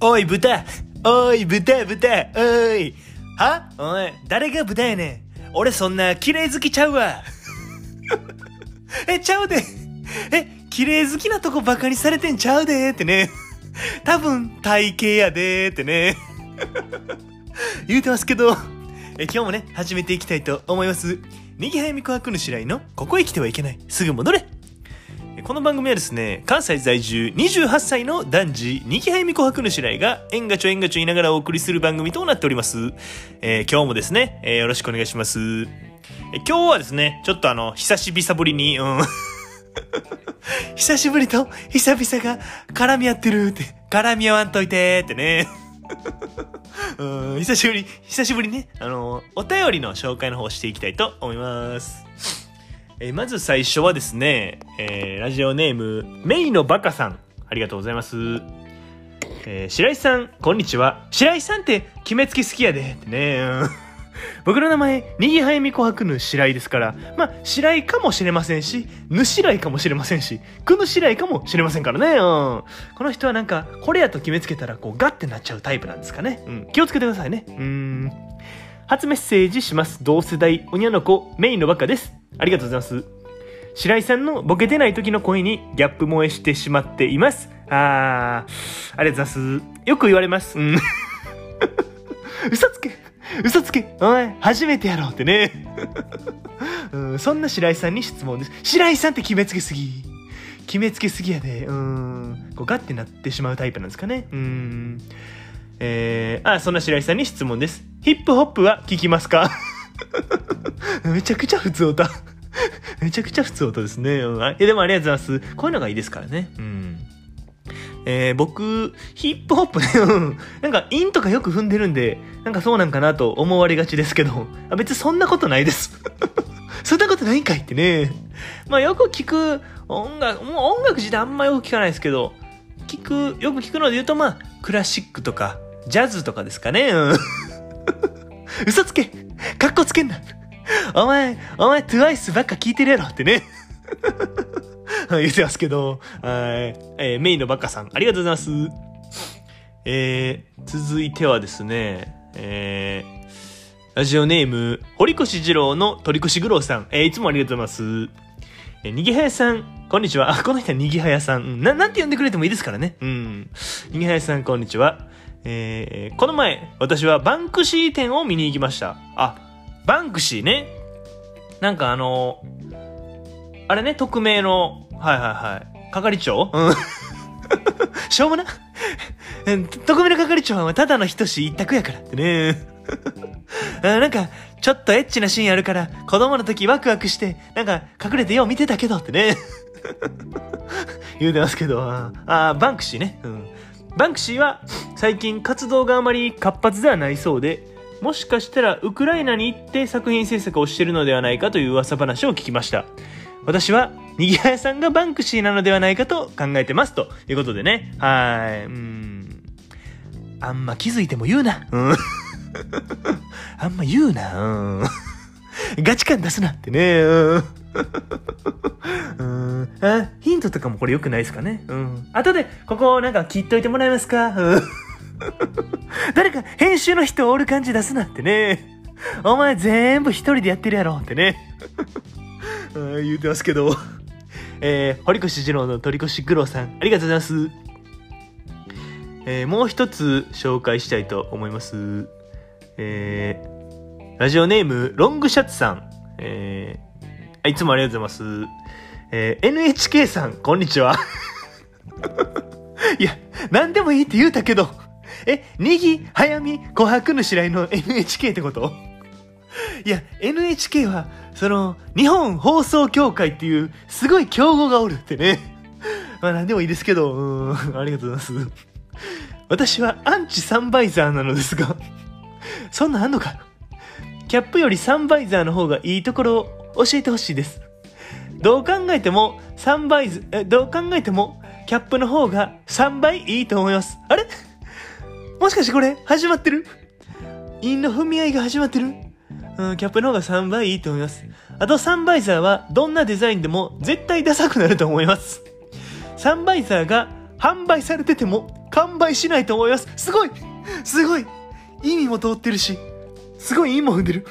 おい、豚。おい、豚、豚。おい。は？おい、誰が豚やねん。俺そんな綺麗好きちゃうわ。え、ちゃうで。え、綺麗好きなとこバカにされてんちゃうでってね。多分、体型やでってね。言うてますけど、え今日もね、始めていきたいと思います。にぎはやみこはくぬしらいの、ここへ来てはいけない。すぐ戻れ。この番組はですね、関西在住28歳の男児、にぎはやみこはくぬしらいが、えんがちょえんがちょ言いながらお送りする番組となっております。えー今日もですね、えーよろしくお願いします。え今日はですね、ちょっとあの、久しぶりに、うん。久しぶりと久々が絡み合ってるって、絡み合わんといてってね。うん、久しぶり、久しぶりね、あの、お便りの紹介の方していきたいと思います。えーまず最初はですね、えーラジオネーム、メイのバカさん。ありがとうございます。えー白井さん、こんにちは。白井さんって決めつけ好きやで。ってね。うん 僕の名前、にぎはやみこはくぬ白井ですから、まあ、白井かもしれませんし、ぬしらいかもしれませんし、くぬしらいかもしれませんからね。うん。この人はなんか、これやと決めつけたら、こう、ガッてなっちゃうタイプなんですかね。うん。気をつけてくださいね。うん。初メッセージします。同世代、おにゃの子、メインのバカです。ありがとうございます。白井さんのボケてない時の声にギャップ萌えしてしまっています。あー、ありがとうございます。よく言われます。うん。嘘つけ嘘つけおい、初めてやろうってね。うん、そんな白井さんに質問です。白井さんって決めつけすぎ。決めつけすぎやで。うん。こうガッてなってしまうタイプなんですかね。うん。えー、あ、そんな白井さんに質問です。ヒップホップは聞きますか？めちゃくちゃ普通歌。めちゃくちゃ普通音ですね。えでもありがとうございます。こういうのがいいですからね。うん。えー僕、ヒップホップね、う んなんか、インとかよく踏んでるんで、なんかそうなんかなと思われがちですけど、あ別にそんなことないです。そんなことないんかいってね。まあよく聞く音楽、もう音楽自体あんまよく聞かないですけど、聞く、よく聞くので言うとまあ、クラシックとか、ジャズとかですかね。うん嘘つけかっこつけんなお前、お前、トゥワイスばっか聞いてるやろってね。言ってますけど、はい。えーメインのバカさん、ありがとうございます。えー、続いてはですね、えー、ラジオネーム、堀越二郎の鳥越五郎さん、えーいつもありがとうございます。えー、にぎはやさん、こんにちは。あ、この人はにぎはやさん。うんな、なんて呼んでくれてもいいですからね。うん。にぎはやさん、こんにちは。えーこの前、私はバンクシー展を見に行きました。あ、バンクシーね。なんかあのあれね、匿名の、はいはいはい。係長？うん。しょうもな。う ん匿名の係長はただの人し一択やからってね。あなんか、ちょっとエッチなシーンあるから、子供の時ワクワクして、なんか隠れてよう見てたけどってね。言うてますけど、ああ、バンクシーね。うん。バンクシーは最近活動があまり活発ではないそうで、もしかしたらウクライナに行って作品制作をしているのではないかという噂話を聞きました。私は、にぎはやさんがバンクシーなのではないかと考えてます。ということでね。はい。うん。あんま気づいても言うな。うん。あんま言うな。うん。ガチ感出すなってね。うん。うん。あ、ヒントとかもこれ良くないですかね？うん。後で、ここなんか切っといてもらえますか？うん。誰か編集の人おる感じ出すなってね。お前全部一人でやってるやろってね。うん言うてますけど。えー、堀越二郎の鳥越九郎さん、ありがとうございます。えーもう一つ紹介したいと思います。えー、ラジオネーム、ロングシャツさん。えーいつもありがとうございます。えー NHK さん、こんにちは。いや、なんでもいいって言うたけど、え、にぎ、はやみ、琥珀の白井の NHK ってこと？いや、NHK は、その、日本放送協会っていう、すごい競合がおるってね。まあ、なんでもいいですけど、うん、ありがとうございます。私はアンチサンバイザーなのですが、そんなんあんのか？キャップよりサンバイザーの方がいいところを教えてほしいです。どう考えても、サンバイズ、えどう考えても、キャップの方が3倍いいと思います。あれ？もしかしてこれ、始まってる？韻の踏み合いが始まってる？うん、キャップの方が3倍いいと思います。あと、サンバイザーはどんなデザインでも絶対ダサくなると思います。サンバイザーが販売されてても完売しないと思います。すごいすごい意味も通ってるし、すごい意味も踏んでる。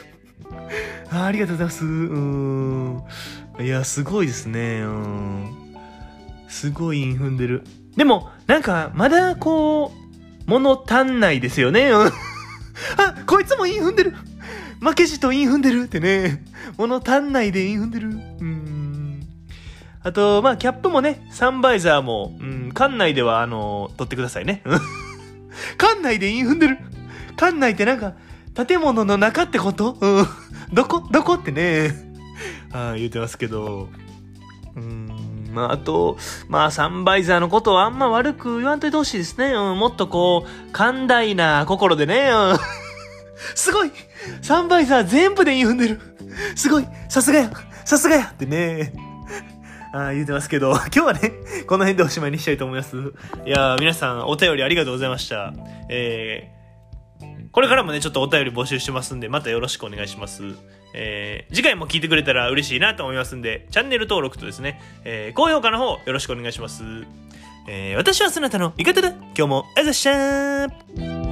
あありがとうございます。うーん。いや、すごいですね。うん。すごい韻踏んでる。でも、なんか、まだこう、物足んないですよね。うん。あ、こいつも韻踏んでる負けじと韻踏んでるってね。物足んないで韻踏んでる。うん。あと、まあ、キャップもね、サンバイザーも、うん、館内では、あの、取ってくださいね。う ん館内で韻踏んでる。館内ってなんか、建物の中ってこと？うん。どこ？どこってね。ああ、言ってますけど。うん。まあ、あと、まあ、サンバイザーのことはあんま悪く言わんといてほしいですね。うん。もっとこう、寛大な心でね。うん。すごいサンバイザー全部で韻踏んでる。すごいさすがやさすがやってね。あ、言うてますけど、今日はね、この辺でおしまいにしたいと思います。いや、皆さんお便りありがとうございました。えー、これからもね、ちょっとお便り募集してますんで、またよろしくお願いします。えー、次回も聞いてくれたら嬉しいなと思いますんで、チャンネル登録とですね、えー、高評価の方よろしくお願いします。えー、私はそなたの味方だ今日もあざっしゃー